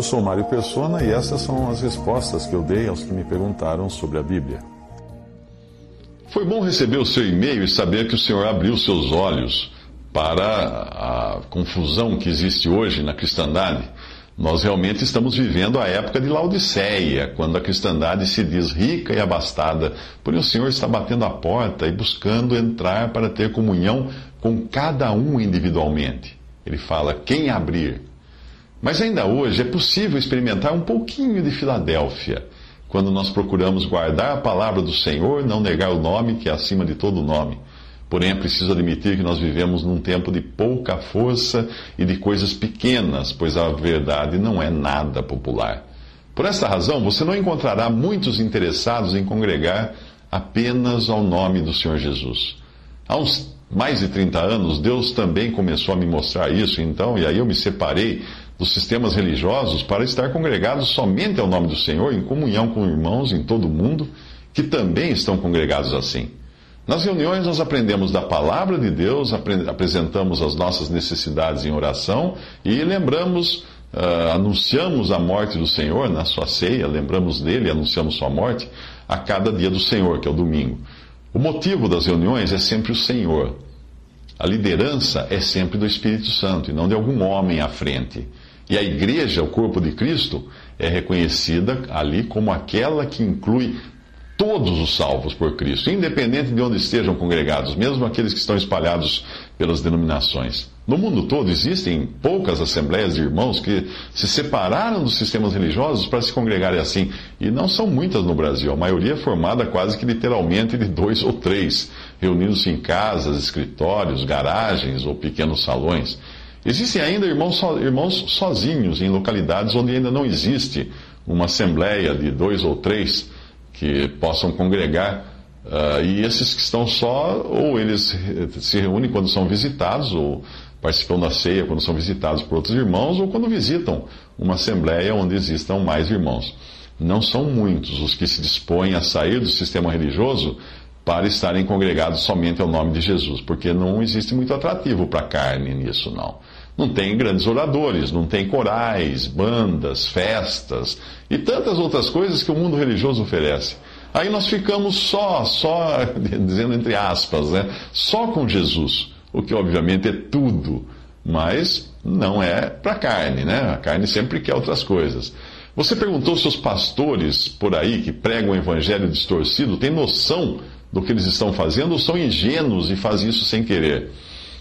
Eu sou Mário Persona e essas são as respostas que eu dei aos que me perguntaram sobre a Bíblia. Foi bom receber o seu e-mail e saber que o senhor abriu seus olhos para a confusão que existe hoje na cristandade. Nós realmente estamos vivendo a época de Laodiceia, quando a cristandade se diz rica e abastada, porém o Senhor está batendo a porta e buscando entrar para ter comunhão com cada um individualmente. Ele fala: quem abrir? Mas ainda hoje é possível experimentar um pouquinho de Filadélfia, quando nós procuramos guardar a palavra do Senhor, não negar o nome que é acima de todo nome. Porém, é preciso admitir que nós vivemos num tempo de pouca força e de coisas pequenas, pois a verdade não é nada popular. Por esta razão, você não encontrará muitos interessados em congregar apenas ao nome do Senhor Jesus. Há uns mais de 30 anos, Deus também começou a me mostrar isso, então, e aí eu me separei dos sistemas religiosos para estar congregado somente ao nome do Senhor, em comunhão com irmãos em todo o mundo, que também estão congregados assim. Nas reuniões, nós aprendemos da palavra de Deus, apresentamos as nossas necessidades em oração e lembramos, uh, anunciamos a morte do Senhor na sua ceia, lembramos dele, anunciamos sua morte a cada dia do Senhor, que é o domingo. O motivo das reuniões é sempre o Senhor. A liderança é sempre do Espírito Santo e não de algum homem à frente. E a igreja, o corpo de Cristo, é reconhecida ali como aquela que inclui todos os salvos por Cristo, independente de onde estejam congregados, mesmo aqueles que estão espalhados pelas denominações. No mundo todo existem poucas assembleias de irmãos que se separaram dos sistemas religiosos para se congregarem assim, e não são muitas no Brasil. A maioria é formada quase que literalmente de dois ou três, reunidos em casas, escritórios, garagens ou pequenos salões. Existem ainda irmãos, so, irmãos sozinhos em localidades onde ainda não existe uma assembleia de dois ou três que possam congregar. Uh, e esses que estão só, ou eles se reúnem quando são visitados, ou participam da ceia quando são visitados por outros irmãos, ou quando visitam uma assembleia onde existam mais irmãos. Não são muitos os que se dispõem a sair do sistema religioso para estarem congregados somente ao nome de Jesus, porque não existe muito atrativo para a carne nisso, não. Não tem grandes oradores, não tem corais, bandas, festas e tantas outras coisas que o mundo religioso oferece. Aí nós ficamos só, só, dizendo entre aspas, né? Só com Jesus, o que obviamente é tudo, mas não é para a carne, né? A carne sempre quer outras coisas. Você perguntou se os pastores por aí que pregam o evangelho distorcido têm noção do que eles estão fazendo ou são ingênuos e fazem isso sem querer.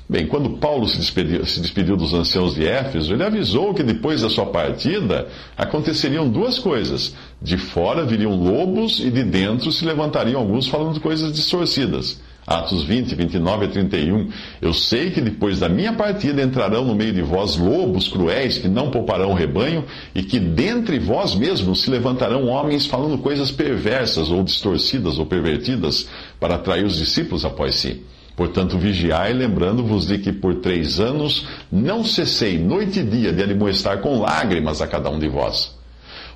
Bem, quando Paulo se despediu, se despediu, dos anciãos de Éfeso, ele avisou que depois da sua partida aconteceriam duas coisas. De fora viriam lobos e de dentro se levantariam alguns falando coisas distorcidas. Atos 20, 29 a 31. Eu sei que depois da minha partida entrarão no meio de vós lobos cruéis que não pouparão o rebanho, e que dentre vós mesmos se levantarão homens falando coisas perversas ou distorcidas ou pervertidas para atrair os discípulos após si. Portanto, vigiai, lembrando-vos de que por três anos não cessei noite e dia de admoestar com lágrimas a cada um de vós.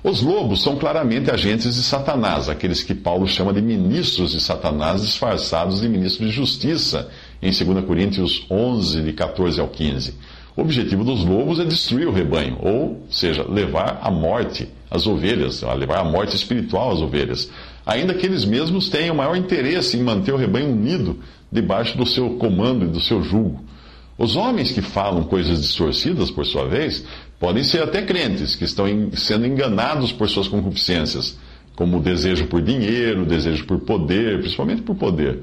Os lobos são claramente agentes de Satanás, aqueles que Paulo chama de ministros de Satanás, disfarçados de ministros de justiça, em 2 Coríntios 11, de 14 ao 15. O objetivo dos lobos é destruir o rebanho, ou seja, levar à morte as ovelhas, levar à morte espiritual as ovelhas, ainda que eles mesmos tenham maior interesse em manter o rebanho unido debaixo do seu comando e do seu jugo. Os homens que falam coisas distorcidas, por sua vez, podem ser até crentes, que estão sendo enganados por suas concupiscências, como o desejo por dinheiro, o desejo por poder, principalmente por poder.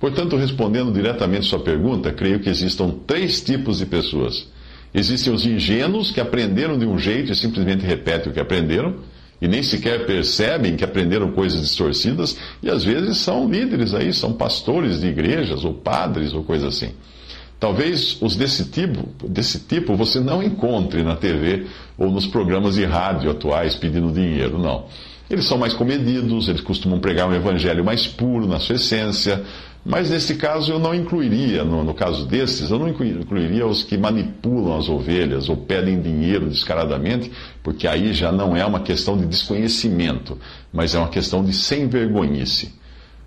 Portanto, respondendo diretamente sua pergunta, creio que existam três tipos de pessoas. Existem os ingênuos que aprenderam de um jeito e simplesmente repetem o que aprenderam e nem sequer percebem que aprenderam coisas distorcidas, e às vezes são líderes aí, são pastores de igrejas, ou padres, ou coisa assim. Talvez os desse tipo, desse tipo você não encontre na TV ou nos programas de rádio atuais pedindo dinheiro, não. Eles são mais comedidos, eles costumam pregar um evangelho mais puro na sua essência, mas nesse caso eu não incluiria, no, no caso desses, eu não incluiria os que manipulam as ovelhas ou pedem dinheiro descaradamente, porque aí já não é uma questão de desconhecimento, mas é uma questão de sem vergonhice.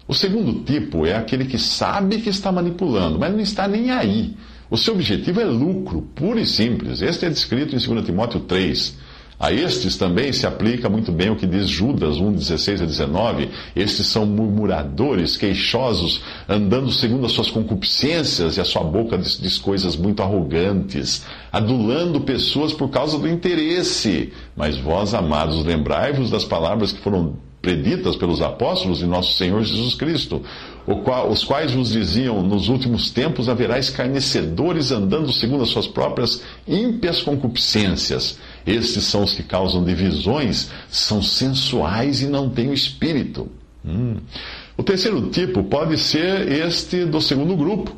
O segundo tipo é aquele que sabe que está manipulando, mas não está nem aí. O seu objetivo é lucro, puro e simples. Este é descrito em 2 Timóteo 3. A estes também se aplica muito bem o que diz Judas 1, 16 a 19. Estes são murmuradores, queixosos, andando segundo as suas concupiscências, e a sua boca diz, diz coisas muito arrogantes, adulando pessoas por causa do interesse. Mas vós, amados, lembrai-vos das palavras que foram preditas pelos apóstolos de nosso Senhor Jesus Cristo, os quais vos diziam: nos últimos tempos haverá escarnecedores andando segundo as suas próprias ímpias concupiscências. Estes são os que causam divisões, são sensuais e não têm espírito. Hum. O terceiro tipo pode ser este do segundo grupo,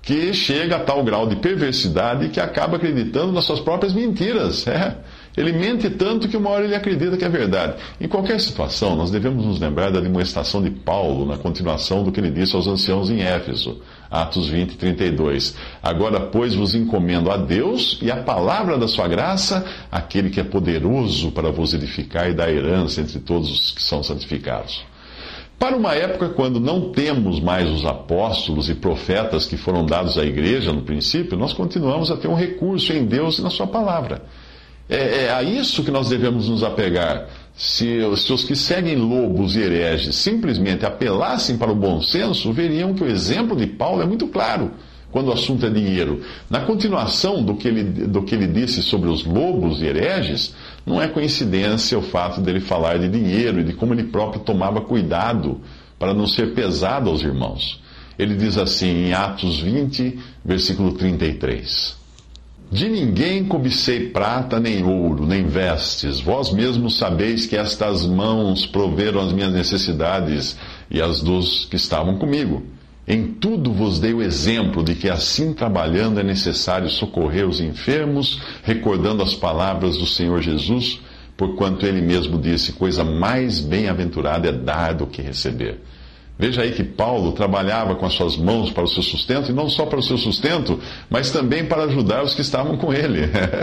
que chega a tal grau de perversidade que acaba acreditando nas suas próprias mentiras. É. Ele mente tanto que uma hora ele acredita que é verdade. Em qualquer situação, nós devemos nos lembrar da demonstração de Paulo na continuação do que ele disse aos anciãos em Éfeso, Atos 20, 32. Agora, pois, vos encomendo a Deus e a palavra da sua graça, aquele que é poderoso para vos edificar e dar herança entre todos os que são santificados. Para uma época quando não temos mais os apóstolos e profetas que foram dados à igreja no princípio, nós continuamos a ter um recurso em Deus e na Sua palavra. É, é a isso que nós devemos nos apegar. Se, se, os que seguem lobos e hereges simplesmente apelassem para o bom senso, veriam que o exemplo de Paulo é muito claro quando o assunto é dinheiro. Na continuação do que ele, do que ele disse sobre os lobos e hereges, não é coincidência o fato dele falar de dinheiro e de como ele próprio tomava cuidado para não ser pesado aos irmãos. Ele diz assim em Atos 20, versículo 33. De ninguém cobicei prata, nem ouro, nem vestes. Vós mesmos sabeis que estas mãos proveram as minhas necessidades e as dos que estavam comigo. Em tudo vos dei o exemplo de que assim trabalhando é necessário socorrer os enfermos, recordando as palavras do Senhor Jesus, porquanto ele mesmo disse: coisa mais bem-aventurada é dar do que receber. Veja aí que Paulo trabalhava com as suas mãos para o seu sustento, e não só para o seu sustento, mas também para ajudar os que estavam com ele.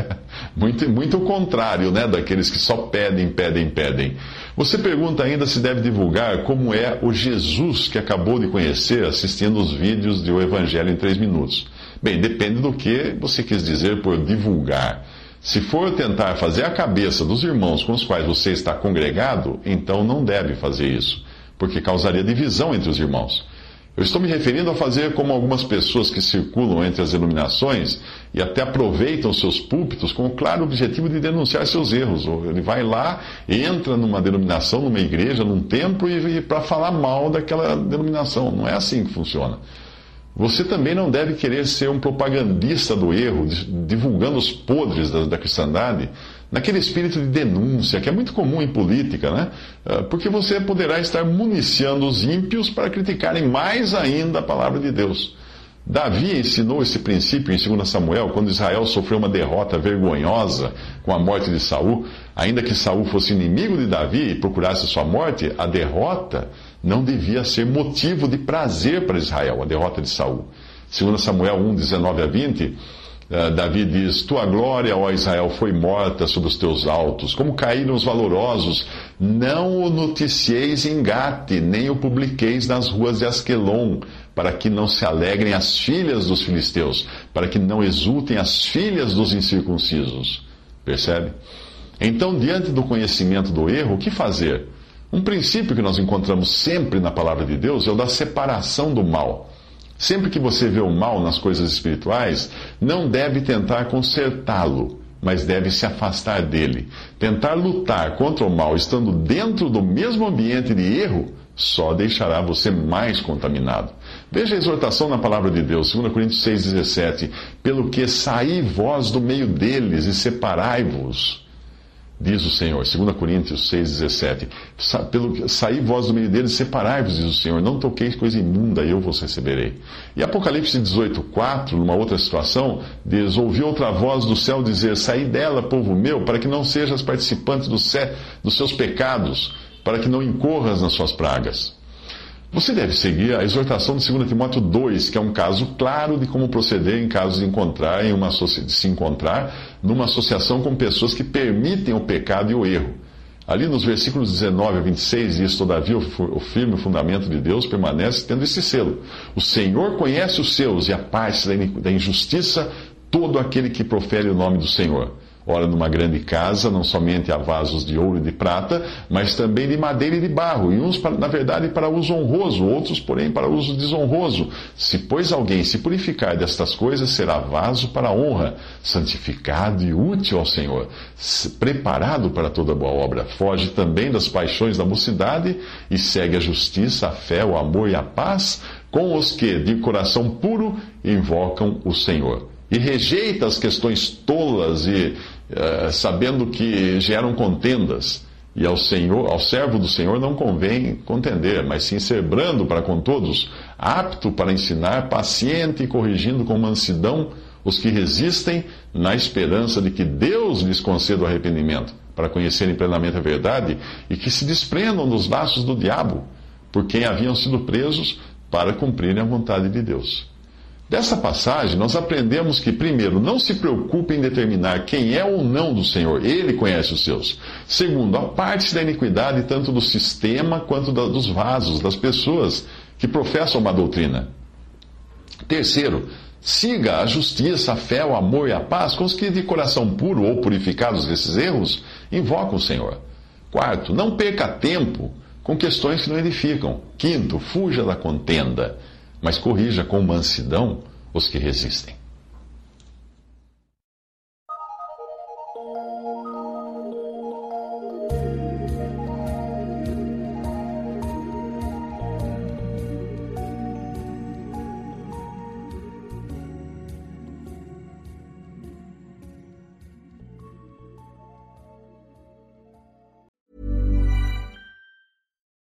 muito, muito o contrário, né, daqueles que só pedem, pedem, pedem. Você pergunta ainda se deve divulgar como é o Jesus que acabou de conhecer assistindo os vídeos de O Evangelho em 3 minutos. Bem, depende do que você quis dizer por divulgar. Se for tentar fazer a cabeça dos irmãos com os quais você está congregado, então não deve fazer isso porque causaria divisão entre os irmãos. Eu estou me referindo a fazer como algumas pessoas que circulam entre as denominações e até aproveitam seus púlpitos com o claro objetivo de denunciar seus erros. Ele vai lá, entra numa denominação, numa igreja, num templo e, e para falar mal daquela denominação. Não é assim que funciona. Você também não deve querer ser um propagandista do erro, divulgando os podres da, da cristandade, naquele espírito de denúncia, que é muito comum em política, né? Ah, porque você poderá estar municiando os ímpios para criticarem mais ainda a palavra de Deus. Davi ensinou esse princípio em 2 Samuel, quando Israel sofreu uma derrota vergonhosa com a morte de Saul. Ainda que Saul fosse inimigo de Davi e procurasse sua morte, a derrota não devia ser motivo de prazer para Israel, a derrota de Saul. 2 Samuel 1, 19 a 20, eh, Davi diz: Tua glória, ó Israel, foi morta sobre os teus altos. Como caíram os valorosos, não o noticieis em Gate, nem o publiqueis nas ruas de Asquelon, para que não se alegrem as filhas dos filisteus, para que não exultem as filhas dos incircuncisos. Percebe? Então, diante do conhecimento do erro, o que fazer? Um princípio que nós encontramos sempre na palavra de Deus é o da separação do mal. Sempre que você vê o mal nas coisas espirituais, não deve tentar consertá-lo, mas deve se afastar dele. Tentar lutar contra o mal estando dentro do mesmo ambiente de erro só deixará você mais contaminado. Veja a exortação na palavra de Deus, 2 Coríntios 6,17: Pelo que saí vós do meio deles e separai-vos diz o Senhor. 2 Coríntios 6,17. Sa pelo, saí vós do meio deles, separai-vos, diz o Senhor. Não toqueis coisa imunda, eu vos receberei. E Apocalipse 18,4, numa outra situação, diz: Ouvi outra voz do céu dizer: Saí dela, povo meu, para que não sejas participante do dos seus pecados, para que não incorras nas suas pragas. Você deve seguir a exortação de 2 Timóteo 2, que é um caso claro de como proceder em caso de encontrar em uma de se encontrar numa associação com pessoas que permitem o pecado e o erro. Ali nos versículos 19 a 26 diz: Todavia o firme fundamento de Deus permanece tendo esse selo. O Senhor conhece os seus e a parte da injustiça todo aquele que profere o nome do Senhor. Ora, numa grande casa, não somente há vasos de ouro e de prata, mas também de madeira e de barro, e uns, na verdade, para uso honroso, outros, porém, para uso desonroso. Se, pois, alguém se purificar destas coisas, será vaso para honra, santificado e útil ao Senhor, preparado para toda boa obra. Foge também das paixões da mocidade e segue a justiça, a fé, o amor e a paz com os que, de coração puro, invocam o Senhor e rejeita as questões tolas e uh, sabendo que geram contendas. E ao Senhor, ao servo do Senhor não convém contender, mas sim ser brando para com todos, apto para ensinar, paciente e corrigindo com mansidão os que resistem, na esperança de que Deus lhes conceda o arrependimento, para conhecerem plenamente a verdade e que se desprendam dos laços do diabo, por quem haviam sido presos para cumprirem a vontade de Deus. Dessa passagem, nós aprendemos que, primeiro, não se preocupe em determinar quem é ou não do Senhor, Ele conhece os seus. Segundo, aparte-se da iniquidade tanto do sistema quanto dos vasos, das pessoas que professam uma doutrina. Terceiro, siga a justiça, a fé, o amor e a paz com os que, de coração puro ou purificados desses erros, invocam o Senhor. Quarto, não perca tempo com questões que não edificam. Quinto, fuja da contenda mas corrija com mansidão os que resistem.